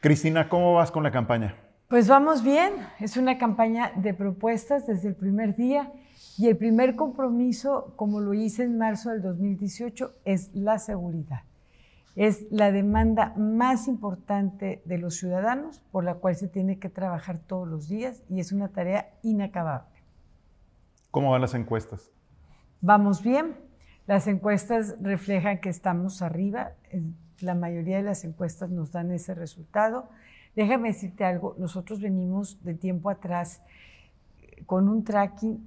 Cristina, ¿cómo vas con la campaña? Pues vamos bien, es una campaña de propuestas desde el primer día y el primer compromiso, como lo hice en marzo del 2018, es la seguridad. Es la demanda más importante de los ciudadanos por la cual se tiene que trabajar todos los días y es una tarea inacabable. ¿Cómo van las encuestas? Vamos bien. Las encuestas reflejan que estamos arriba. La mayoría de las encuestas nos dan ese resultado. Déjame decirte algo, nosotros venimos de tiempo atrás con un tracking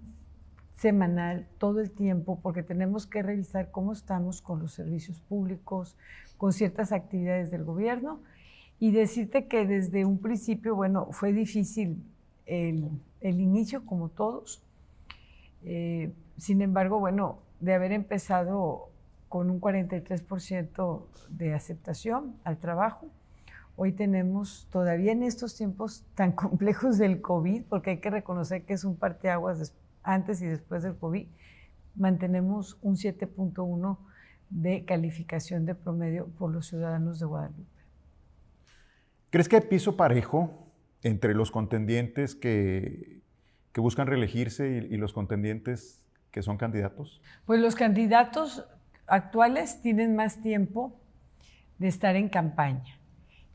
semanal todo el tiempo porque tenemos que revisar cómo estamos con los servicios públicos, con ciertas actividades del gobierno y decirte que desde un principio, bueno, fue difícil el, inicio como todos. Eh, sin embargo, bueno, de haber empezado con un 43% de aceptación al trabajo, Hoy tenemos, todavía en estos tiempos tan complejos del COVID, porque hay que reconocer que es un parteaguas antes y después del COVID, mantenemos un 7.1 de calificación de promedio por los ciudadanos de Guadalupe. ¿Crees que hay piso parejo entre los contendientes que, que buscan reelegirse y, y los contendientes que son candidatos? Pues los candidatos actuales tienen más tiempo de estar en campaña.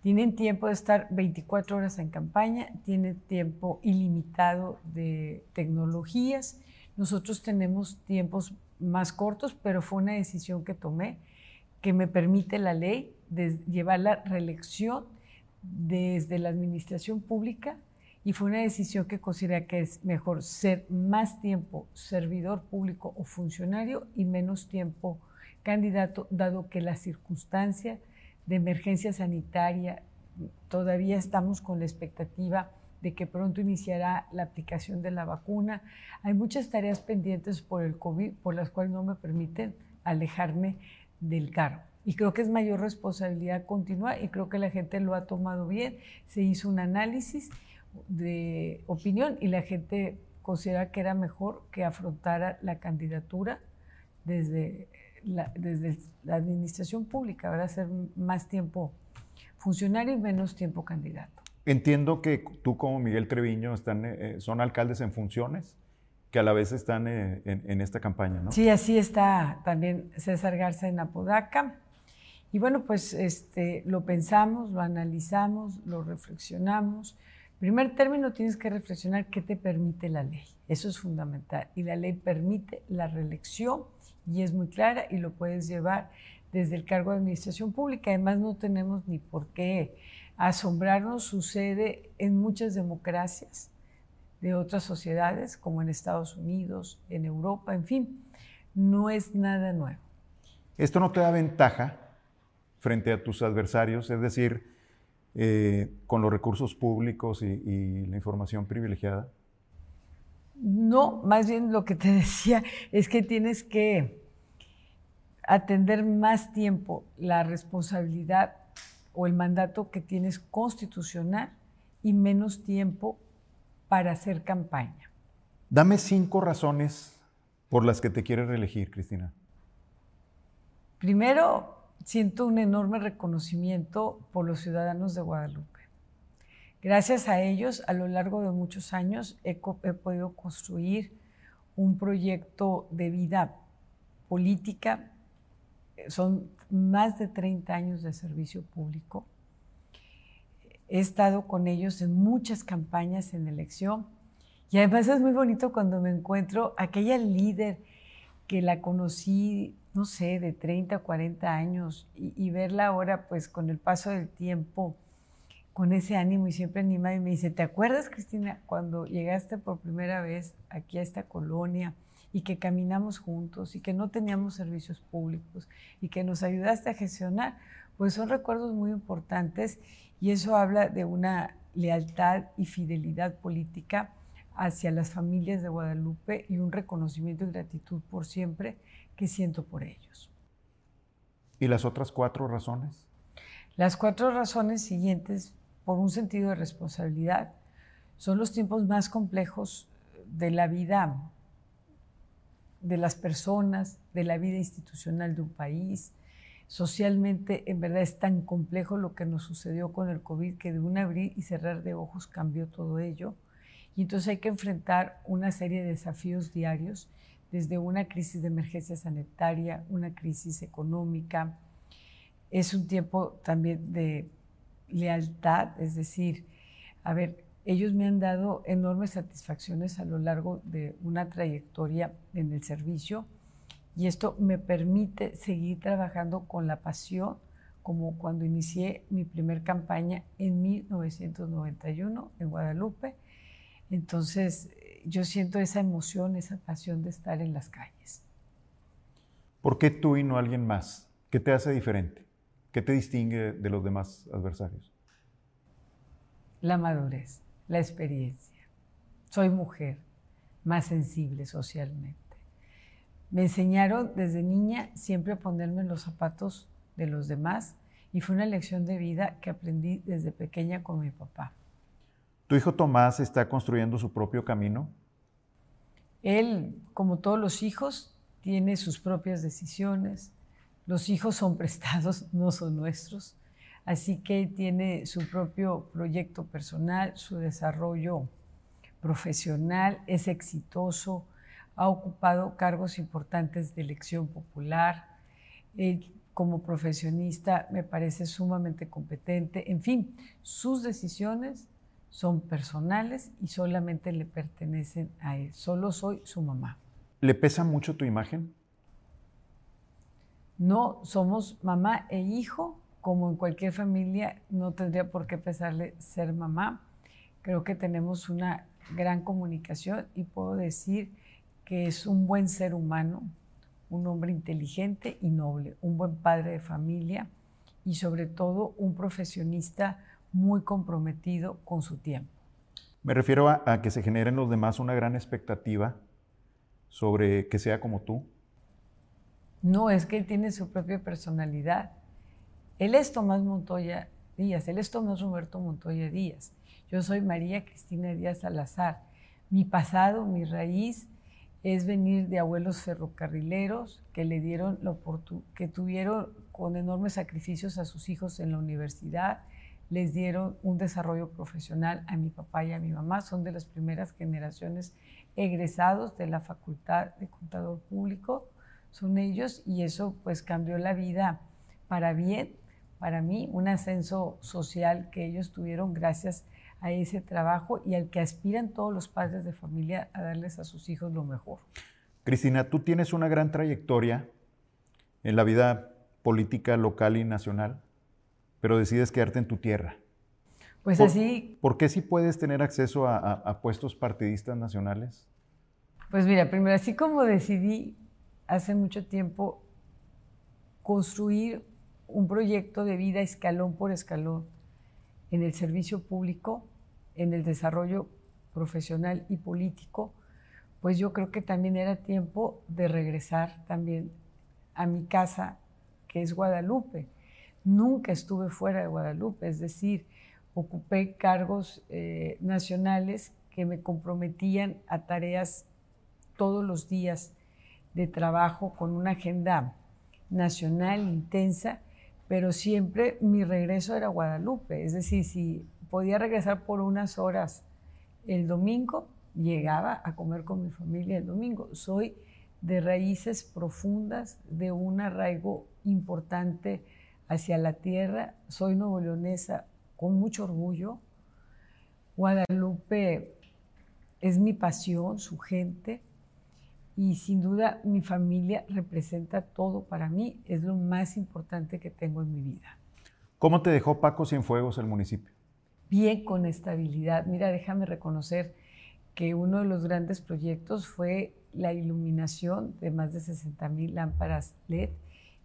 Tienen tiempo de estar 24 horas en campaña, tienen tiempo ilimitado de tecnologías. Nosotros tenemos tiempos más cortos, pero fue una decisión que tomé que me permite la ley de llevar la reelección desde la administración pública y fue una decisión que considera que es mejor ser más tiempo servidor público o funcionario y menos tiempo candidato, dado que la circunstancia de emergencia sanitaria. Todavía estamos con la expectativa de que pronto iniciará la aplicación de la vacuna. Hay muchas tareas pendientes por el COVID por las cuales no me permiten alejarme del cargo. Y creo que es mayor responsabilidad continuar y creo que la gente lo ha tomado bien. Se hizo un análisis de opinión y la gente considera que era mejor que afrontara la candidatura desde desde la administración pública, a ser más tiempo funcionario y menos tiempo candidato. Entiendo que tú como Miguel Treviño están, eh, son alcaldes en funciones que a la vez están eh, en, esta campaña, ¿no? Sí, así está también César Garza en Apodaca. Y bueno, pues este, lo pensamos, lo analizamos, lo reflexionamos. primer término, tienes que reflexionar qué te permite la ley. Eso es fundamental. Y la ley permite la reelección y es muy clara y lo puedes llevar desde el cargo de administración pública. Además, no tenemos ni por qué asombrarnos, sucede en muchas democracias de otras sociedades, como en Estados Unidos, en Europa, en fin, no es nada nuevo. ¿Esto no te da ventaja frente a tus adversarios? Es decir, eh, con los recursos públicos y la información privilegiada. No, más bien lo que te decía es que tienes que atender más tiempo la responsabilidad o el mandato que tienes constitucional y menos tiempo para hacer campaña. Dame cinco razones por las que te quieres reelegir, Cristina. Primero, siento un enorme reconocimiento por los ciudadanos de Guadalupe. Gracias a ellos, a lo largo de muchos años, he, podido construir un proyecto de vida política. Son más de 30 años de servicio público. He estado con ellos en muchas campañas en elección. Y además es muy bonito cuando me encuentro aquella líder que la conocí, no sé, de 30, 40 años y, y verla ahora, pues con el paso del tiempo, con ese ánimo y siempre anima y me dice, ¿te acuerdas, Cristina, cuando llegaste por primera vez aquí a esta colonia y que caminamos juntos y que no teníamos servicios públicos y que nos ayudaste a gestionar? Pues son recuerdos muy importantes y eso habla de una lealtad y fidelidad política hacia las familias de Guadalupe y un reconocimiento y gratitud por siempre que siento por ellos. ¿Y las otras cuatro razones? Las cuatro razones siguientes por un sentido de responsabilidad. Son los tiempos más complejos de la vida de las personas, de la vida institucional de un país. Socialmente, en verdad, es tan complejo lo que nos sucedió con el COVID que de un abrir y cerrar de ojos cambió todo ello. Y entonces hay que enfrentar una serie de desafíos diarios, desde una crisis de emergencia sanitaria, una crisis económica. Es un tiempo también de lealtad, es decir, a ver, ellos me han dado enormes satisfacciones a lo largo de una trayectoria en el servicio y esto me permite seguir trabajando con la pasión como cuando inicié mi primer campaña en 1991 en Guadalupe. Entonces, yo siento esa emoción, esa pasión de estar en las calles. ¿Por qué tú y no alguien más? ¿Qué te hace diferente? ¿Qué te distingue de los demás adversarios? La madurez la experiencia. Soy mujer, más sensible socialmente. Me enseñaron desde niña siempre a ponerme en los zapatos de los demás y fue una lección de vida que aprendí desde pequeña con mi papá. ¿Tu hijo Tomás está construyendo su propio camino? Él, como todos los hijos, tiene sus propias decisiones. Los hijos son prestados, no son nuestros. Así que tiene su propio proyecto personal, su desarrollo profesional, es exitoso, ha ocupado cargos importantes de elección popular. como profesionista me parece sumamente competente. En fin, sus decisiones son personales y solamente le pertenecen a él. Solo soy su mamá. ¿Le pesa mucho tu imagen? No, somos mamá e hijo como en cualquier familia, no tendría por qué pesarle ser mamá. Creo que tenemos una gran comunicación y puedo decir que es un buen ser humano, un hombre inteligente y noble, un buen padre de familia y sobre todo un profesionista muy comprometido con su tiempo. Me refiero a, que se genere en los demás una gran expectativa sobre que sea como tú. No, es que él tiene su propia personalidad él es Tomás Montoya Díaz, él es Tomás Roberto Montoya Díaz. Yo soy María Cristina Díaz Salazar. Mi pasado, mi raíz es venir de abuelos ferrocarrileros que le dieron la que tuvieron con enormes sacrificios a sus hijos en la universidad, les dieron un desarrollo profesional a mi papá y a mi mamá, son de las primeras generaciones egresados de la Facultad de Contador Público, son ellos y eso pues cambió la vida para bien para mí, un ascenso social que ellos tuvieron gracias a ese trabajo y al que aspiran todos los padres de familia a darles a sus hijos lo mejor. Cristina, tú tienes una gran trayectoria en la vida política local y nacional, pero decides quedarte en tu tierra. Pues así... ¿Por qué sí puedes tener acceso a, a puestos partidistas nacionales? Pues mira, primero, así como decidí hace mucho tiempo construir un proyecto de vida escalón por escalón en el servicio público, en el desarrollo profesional y político, pues yo creo que también era tiempo de regresar también a mi casa, que es Guadalupe. Nunca estuve fuera de Guadalupe, es decir, ocupé cargos eh, nacionales que me comprometían a tareas todos los días de trabajo con una agenda nacional intensa pero siempre mi regreso era Guadalupe, es decir, si podía regresar por unas horas el domingo, llegaba a comer con mi familia el domingo. Soy de raíces profundas, de un arraigo importante hacia la tierra, soy novoleonesa con mucho orgullo. Guadalupe es mi pasión, su gente, y sin duda mi familia representa todo para mí, es lo más importante que tengo en mi vida. ¿Cómo te dejó Paco Cienfuegos el municipio? Bien, con estabilidad. Mira, déjame reconocer que uno de los grandes proyectos fue la iluminación de más de 60 mil lámparas LED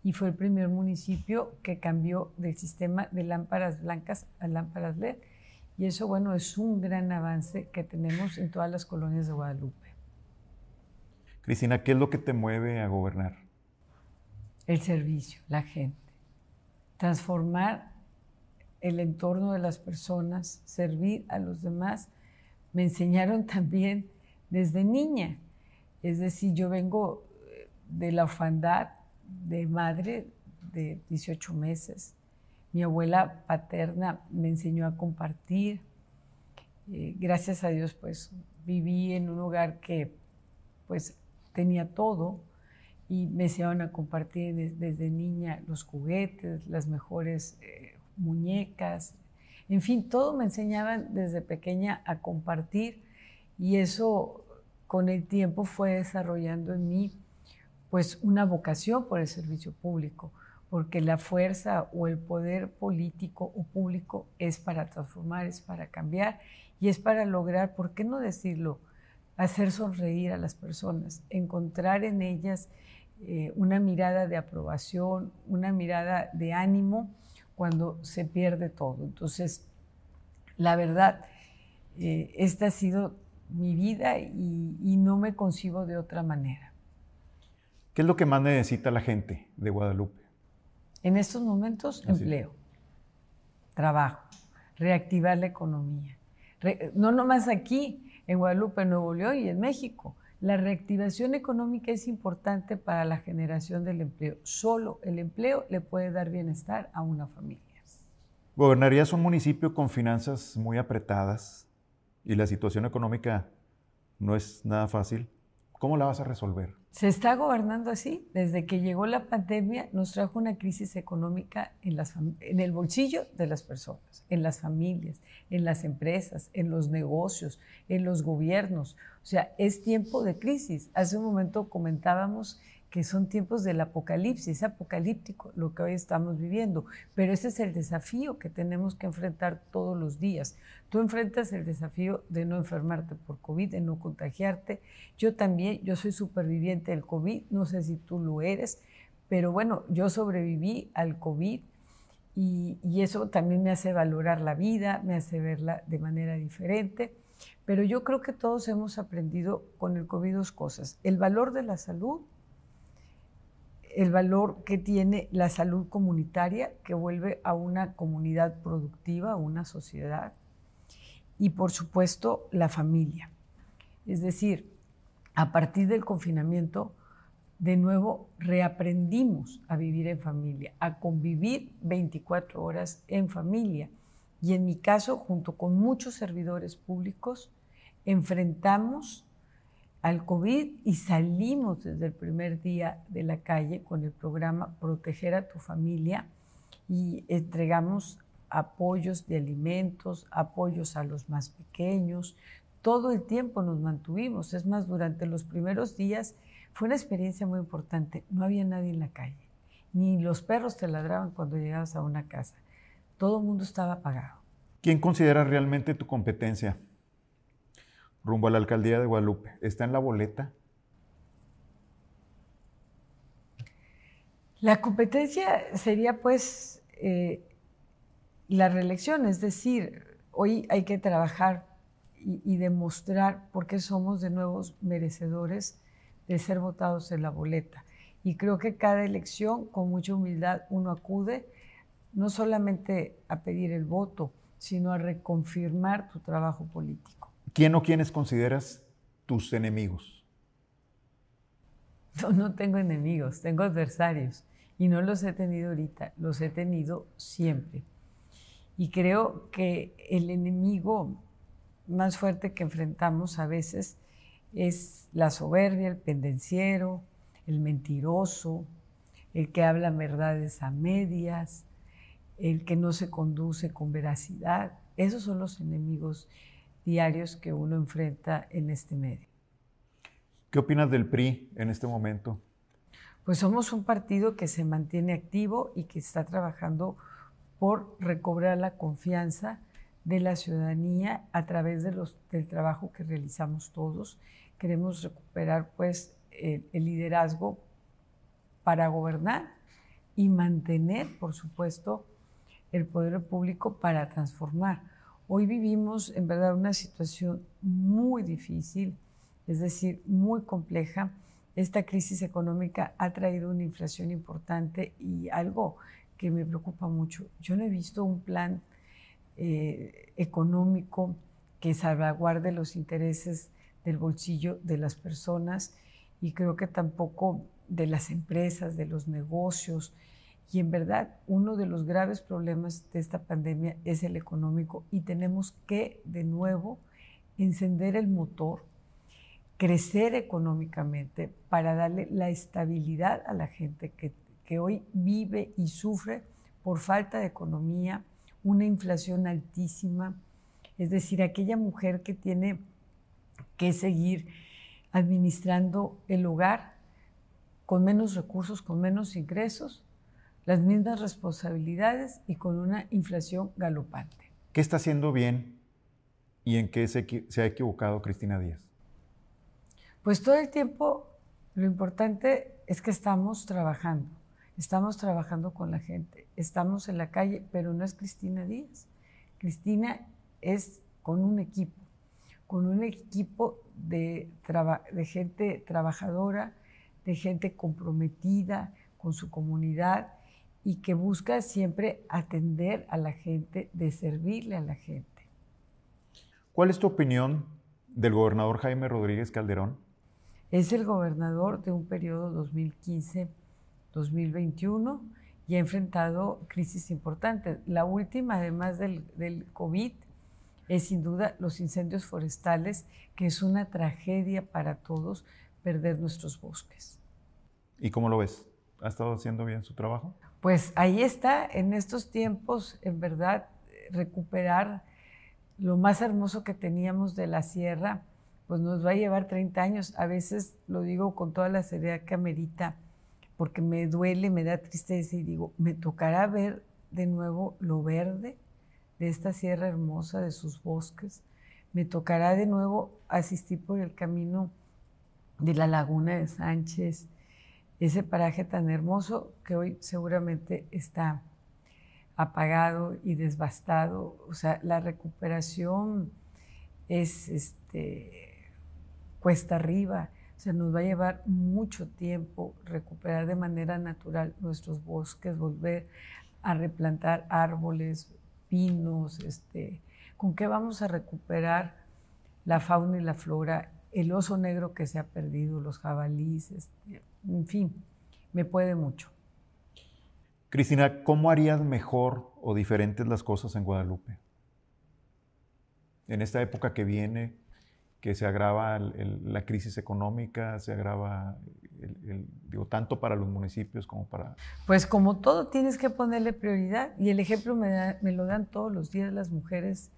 y fue el primer municipio que cambió del sistema de lámparas blancas a lámparas LED. Y eso, bueno, es un gran avance que tenemos en todas las colonias de Guadalupe. Cristina, ¿qué es lo que te mueve a gobernar? El servicio, la gente. Transformar el entorno de las personas, servir a los demás. Me enseñaron también desde niña. Es decir, yo vengo eh, de la orfandad de madre de 18 meses. Mi abuela paterna me enseñó a compartir. Eh, gracias a Dios, pues viví en un hogar que pues tenía todo y me enseñaron a compartir desde niña los juguetes, las mejores eh, muñecas, en fin, todo me enseñaban desde pequeña a compartir y eso con el tiempo fue desarrollando en mí pues una vocación por el servicio público, porque la fuerza o el poder político o público es para transformar, es para cambiar y es para lograr, ¿por qué no decirlo? Hacer sonreír a las personas, encontrar en ellas eh, una mirada de aprobación, una mirada de ánimo cuando se pierde todo. Entonces, la verdad, eh, esta ha sido mi vida y, no me concibo de otra manera. ¿Qué es lo que más necesita la gente de Guadalupe? En estos momentos, empleo, trabajo, reactivar la economía. No nomás aquí, en Guadalupe, Nuevo León y en México. La reactivación económica es importante para la generación del empleo. Solo el empleo le puede dar bienestar a una familia. Gobernarías un municipio con finanzas muy apretadas y la situación económica no es nada fácil. ¿Cómo la vas a resolver? Se está gobernando así. Desde que llegó la pandemia nos trajo una crisis económica en, las en el bolsillo de las personas, en las familias, en las empresas, en los negocios, en los gobiernos. O sea, es tiempo de crisis. Hace un momento comentábamos que son tiempos del apocalipsis, apocalíptico lo que hoy estamos viviendo, pero ese es el desafío que tenemos que enfrentar todos los días. Tú enfrentas el desafío de no enfermarte por COVID, de no contagiarte. Yo también, yo soy superviviente del COVID, no sé si tú lo eres, pero bueno, yo sobreviví al COVID y, eso también me hace valorar la vida, me hace verla de manera diferente. Pero yo creo que todos hemos aprendido con el COVID dos cosas. El valor de la salud el valor que tiene la salud comunitaria, que vuelve a una comunidad productiva, a una sociedad, y por supuesto la familia. Es decir, a partir del confinamiento, de nuevo reaprendimos a vivir en familia, a convivir 24 horas en familia. Y en mi caso, junto con muchos servidores públicos, enfrentamos al COVID y salimos desde el primer día de la calle con el programa Proteger a tu familia y entregamos apoyos de alimentos, apoyos a los más pequeños. Todo el tiempo nos mantuvimos. Es más, durante los primeros días fue una experiencia muy importante. No había nadie en la calle. Ni los perros te ladraban cuando llegabas a una casa. Todo el mundo estaba apagado. ¿Quién considera realmente tu competencia? Rumbo a la alcaldía de Guadalupe. ¿Está en la boleta? La competencia sería pues eh, la reelección, es decir, hoy hay que trabajar y, y, demostrar por qué somos de nuevos merecedores de ser votados en la boleta. Y creo que cada elección, con mucha humildad, uno acude no solamente a pedir el voto, sino a reconfirmar tu trabajo político. ¿Quién o quiénes consideras tus enemigos? No, no tengo enemigos, tengo adversarios. Y no los he tenido ahorita, los he tenido siempre. Y creo que el enemigo más fuerte que enfrentamos a veces es la soberbia, el pendenciero, el mentiroso, el que habla verdades a medias, el que no se conduce con veracidad. Esos son los enemigos diarios que uno enfrenta en este medio. ¿Qué opinas del PRI en este momento? Pues somos un partido que se mantiene activo y que está trabajando por recobrar la confianza de la ciudadanía a través de los, del trabajo que realizamos todos. Queremos recuperar pues el, el liderazgo para gobernar y mantener, por supuesto, el poder público para transformar. Hoy vivimos en verdad una situación muy difícil, es decir, muy compleja. Esta crisis económica ha traído una inflación importante y algo que me preocupa mucho. Yo no he visto un plan eh, económico que salvaguarde los intereses del bolsillo de las personas y creo que tampoco de las empresas, de los negocios. Y en verdad, uno de los graves problemas de esta pandemia es el económico y tenemos que, de nuevo, encender el motor, crecer económicamente para darle la estabilidad a la gente que, que hoy vive y sufre por falta de economía, una inflación altísima, es decir, aquella mujer que tiene que seguir administrando el hogar con menos recursos, con menos ingresos, las mismas responsabilidades y con una inflación galopante. ¿Qué está haciendo bien y en qué se, ha equivocado Cristina Díaz? Pues todo el tiempo lo importante es que estamos trabajando, estamos trabajando con la gente, estamos en la calle, pero no es Cristina Díaz. Cristina es con un equipo, con un equipo de, de gente trabajadora, de gente comprometida con su comunidad y que busca siempre atender a la gente, de servirle a la gente. ¿Cuál es tu opinión del gobernador Jaime Rodríguez Calderón? Es el gobernador de un periodo 2015-2021 y ha enfrentado crisis importantes. La última, además del, del COVID, es sin duda los incendios forestales, que es una tragedia para todos perder nuestros bosques. ¿Y cómo lo ves? ¿Ha estado haciendo bien su trabajo? Pues ahí está, en estos tiempos, en verdad, recuperar lo más hermoso que teníamos de la sierra, pues nos va a llevar 30 años. A veces lo digo con toda la seriedad que amerita, porque me duele, me da tristeza y digo, me tocará ver de nuevo lo verde, de esta sierra hermosa, de sus bosques. Me tocará de nuevo asistir por el camino de la laguna de Sánchez, ese paraje tan hermoso que hoy seguramente está apagado y desbastado. O sea, la recuperación es este, cuesta arriba. O sea, nos va a llevar mucho tiempo recuperar de manera natural nuestros bosques, volver a replantar árboles, pinos, este, con qué vamos a recuperar la fauna y la flora, el oso negro que se ha perdido, los jabalíes, este, en fin, me puede mucho. Cristina, ¿cómo harías mejor o diferentes las cosas en Guadalupe? En esta época que viene, que se agrava la crisis económica, se agrava, digo, tanto para los municipios como para... Pues como todo tienes que ponerle prioridad y el ejemplo me, me lo dan todos los días las mujeres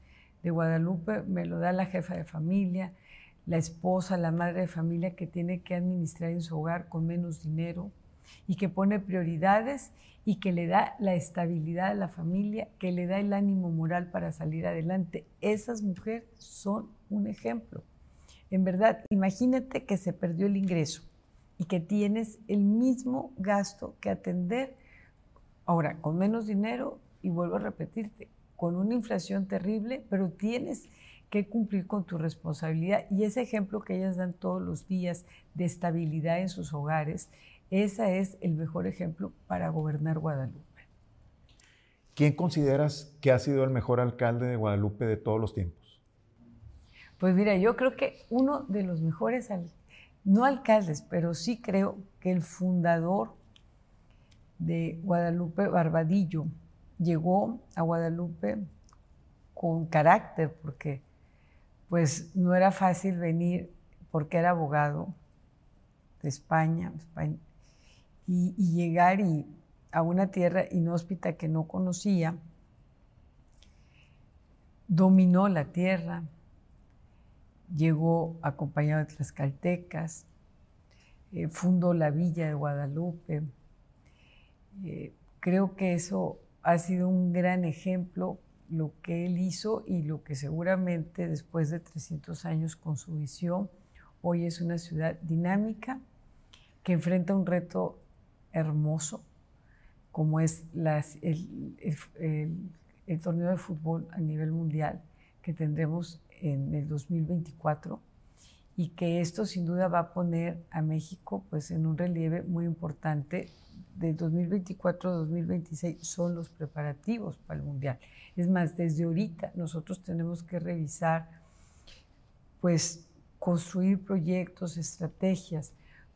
de Guadalupe, me lo da la jefa de familia, la esposa, la madre de familia que tiene que administrar en su hogar con menos dinero y que pone prioridades y que le da la estabilidad a la familia, que le da el ánimo moral para salir adelante. Esas mujeres son un ejemplo. En verdad, imagínate que se perdió el ingreso y que tienes el mismo gasto que atender ahora con menos dinero y vuelvo a repetirte, con una inflación terrible, pero tienes que cumplir con tu responsabilidad y ese ejemplo que ellas dan todos los días de estabilidad en sus hogares, ese es el mejor ejemplo para gobernar Guadalupe. ¿Quién consideras que ha sido el mejor alcalde de Guadalupe de todos los tiempos? Pues mira, yo creo que uno de los mejores, no alcaldes, pero sí creo que el fundador de Guadalupe, Barbadillo, llegó a Guadalupe con carácter, porque pues no era fácil venir, porque era abogado de España, y, llegar y, a una tierra inhóspita que no conocía, dominó la tierra, llegó acompañado de tlaxcaltecas, eh, fundó la villa de Guadalupe. Eh, creo que eso ha sido un gran ejemplo, lo que él hizo y lo que seguramente después de 300 años con su visión, hoy es una ciudad dinámica que enfrenta un reto hermoso, como es el torneo de fútbol a nivel mundial que tendremos en el 2024 y que esto sin duda va a poner a México pues en un relieve muy importante. De 2024 a 2026 son los preparativos para el Mundial. Es más, desde ahorita nosotros tenemos que revisar, pues construir proyectos, estrategias,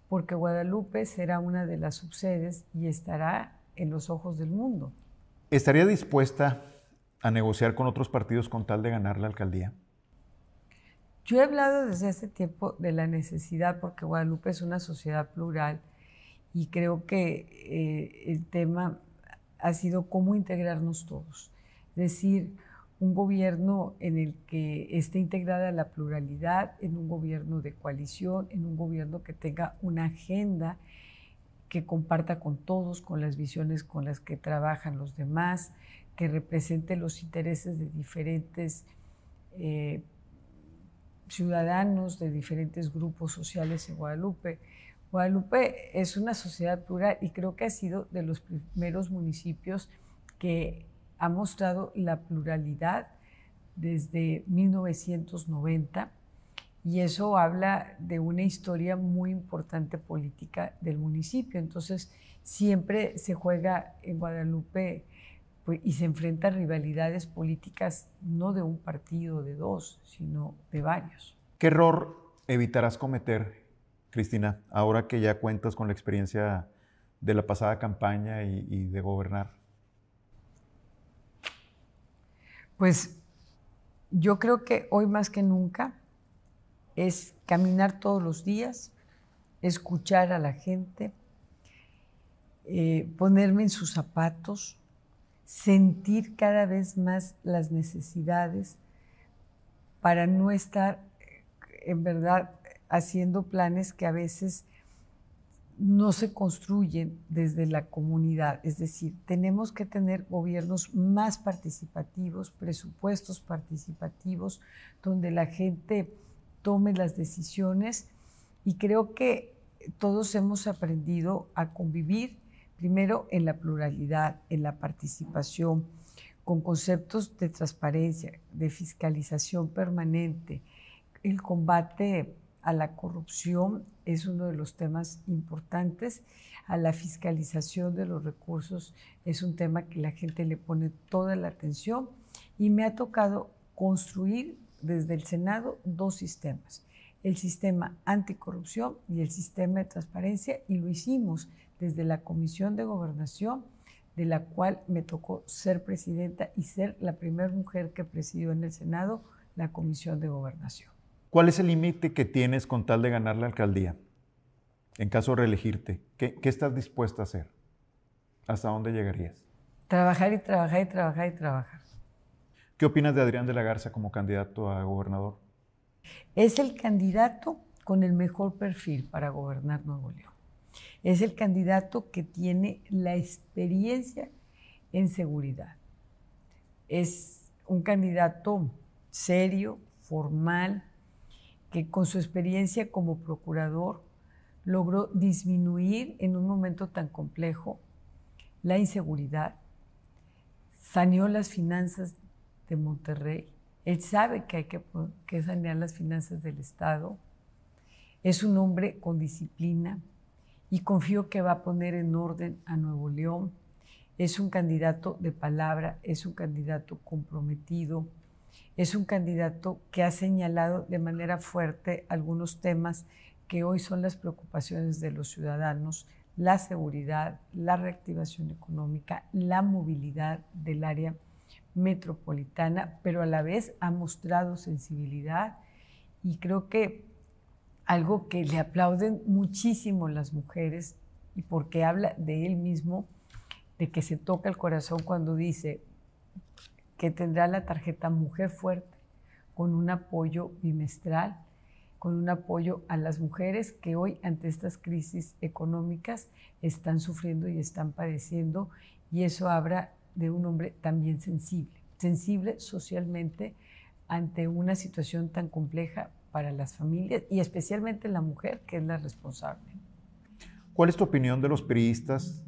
porque Guadalupe será una de las subsedes y estará en los ojos del mundo. ¿Estaría dispuesta a negociar con otros partidos con tal de ganar la alcaldía? Yo he hablado desde hace tiempo de la necesidad, porque Guadalupe es una sociedad plural y creo que eh, el tema ha sido cómo integrarnos todos. Es decir, un gobierno en el que esté integrada la pluralidad, en un gobierno de coalición, en un gobierno que tenga una agenda que comparta con todos, con las visiones con las que trabajan los demás, que represente los intereses de diferentes eh, ciudadanos, de diferentes grupos sociales en Guadalupe. Guadalupe es una sociedad plural y creo que ha sido de los primeros municipios que ha mostrado la pluralidad desde 1990 y eso habla de una historia muy importante política del municipio. Entonces, siempre se juega en Guadalupe pues, y se enfrenta a rivalidades políticas no de un partido, de dos, sino de varios. ¿Qué error evitarás cometer, Cristina, ahora que ya cuentas con la experiencia de la pasada campaña y, de gobernar? Pues yo creo que hoy más que nunca es caminar todos los días, escuchar a la gente, eh, ponerme en sus zapatos, sentir cada vez más las necesidades para no estar en verdad haciendo planes que a veces no se construyen desde la comunidad. Es decir, tenemos que tener gobiernos más participativos, presupuestos participativos, donde la gente tome las decisiones y creo que todos hemos aprendido a convivir primero en la pluralidad, en la participación, con conceptos de transparencia, de fiscalización permanente. El combate a la corrupción es uno de los temas importantes, a la fiscalización de los recursos es un tema que la gente le pone toda la atención y me ha tocado construir desde el Senado dos sistemas, el sistema anticorrupción y el sistema de transparencia, y lo hicimos desde la Comisión de Gobernación, de la cual me tocó ser presidenta y ser la primera mujer que presidió en el Senado la Comisión de Gobernación. ¿Cuál es el límite que tienes con tal de ganar la alcaldía? En caso de reelegirte, ¿qué, ¿qué, estás dispuesta a hacer? ¿Hasta dónde llegarías? Trabajar y trabajar y trabajar y trabajar. ¿Qué opinas de Adrián de la Garza como candidato a gobernador? Es el candidato con el mejor perfil para gobernar Nuevo León. Es el candidato que tiene la experiencia en seguridad. Es un candidato serio, formal, que con su experiencia como procurador logró disminuir en un momento tan complejo la inseguridad, saneó las finanzas de Monterrey. Él sabe que hay que, sanear las finanzas del Estado. Es un hombre con disciplina y confío que va a poner en orden a Nuevo León. Es un candidato de palabra, es un candidato comprometido, es un candidato que ha señalado de manera fuerte algunos temas que hoy son las preocupaciones de los ciudadanos, la seguridad, la reactivación económica, la movilidad del área metropolitana, pero a la vez ha mostrado sensibilidad y creo que algo que le aplauden muchísimo las mujeres y porque habla de él mismo, de que se toca el corazón cuando dice que tendrá la tarjeta Mujer Fuerte con un apoyo bimestral, con un apoyo a las mujeres que hoy ante estas crisis económicas están sufriendo y están padeciendo y eso habla de un hombre también sensible, sensible socialmente ante una situación tan compleja para las familias y especialmente la mujer que es la responsable. ¿Cuál es tu opinión de los periodistas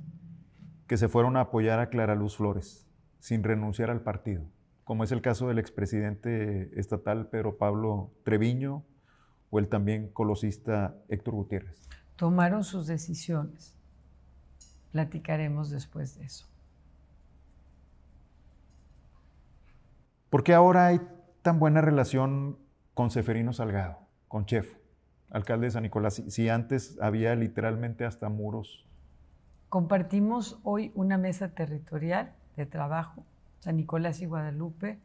que se fueron a apoyar a Clara Luz Flores sin renunciar al partido? Como es el caso del expresidente estatal Pedro Pablo Treviño o el también colosista Héctor Gutiérrez. Tomaron sus decisiones. Platicaremos después de eso. ¿Por qué ahora hay tan buena relación con Seferino Salgado, con Chef, alcalde de San Nicolás? Si antes había literalmente hasta muros Compartimos hoy una mesa territorial de trabajo, San Nicolás y Guadalupe,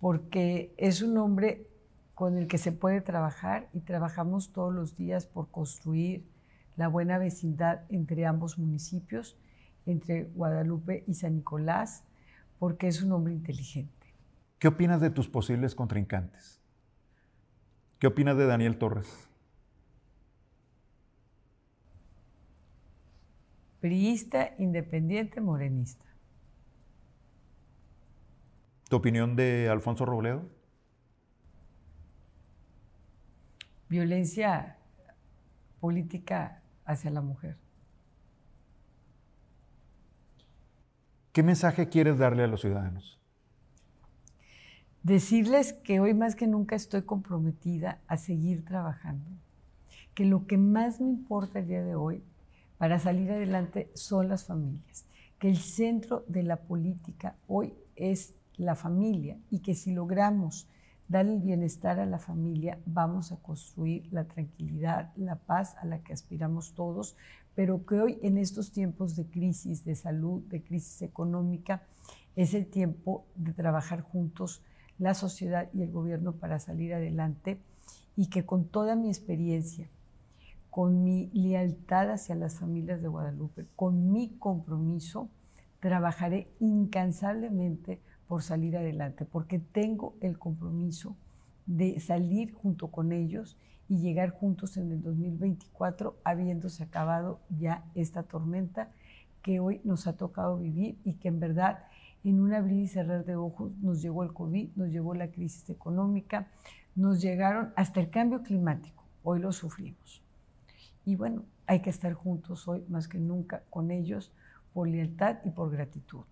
porque es un nombre con el que se puede trabajar y trabajamos todos los días por construir la buena vecindad entre ambos municipios, entre Guadalupe y San Nicolás, porque es un hombre inteligente. ¿Qué opinas de tus posibles contrincantes? ¿Qué opinas de Daniel Torres? Priista, independiente, morenista. ¿Tu opinión de Alfonso Robledo? Violencia política hacia la mujer. ¿Qué mensaje quieres darle a los ciudadanos? Decirles que hoy más que nunca estoy comprometida a seguir trabajando, que lo que más me importa el día de hoy para salir adelante son las familias, que el centro de la política hoy es la familia y que si logramos dar el bienestar a la familia, vamos a construir la tranquilidad, la paz a la que aspiramos todos, pero que hoy en estos tiempos de crisis de salud, de crisis económica, es el tiempo de trabajar juntos la sociedad y el gobierno para salir adelante. Y que con toda mi experiencia, con mi lealtad hacia las familias de Guadalupe, con mi compromiso, trabajaré incansablemente por salir adelante, porque tengo el compromiso de salir junto con ellos y llegar juntos en el 2024 habiéndose acabado ya esta tormenta que hoy nos ha tocado vivir y que en verdad en un abrir y cerrar de ojos nos llegó el COVID, nos llegó la crisis económica, nos llegaron hasta el cambio climático, hoy lo sufrimos. Y bueno, hay que estar juntos hoy más que nunca con ellos por lealtad y por gratitud.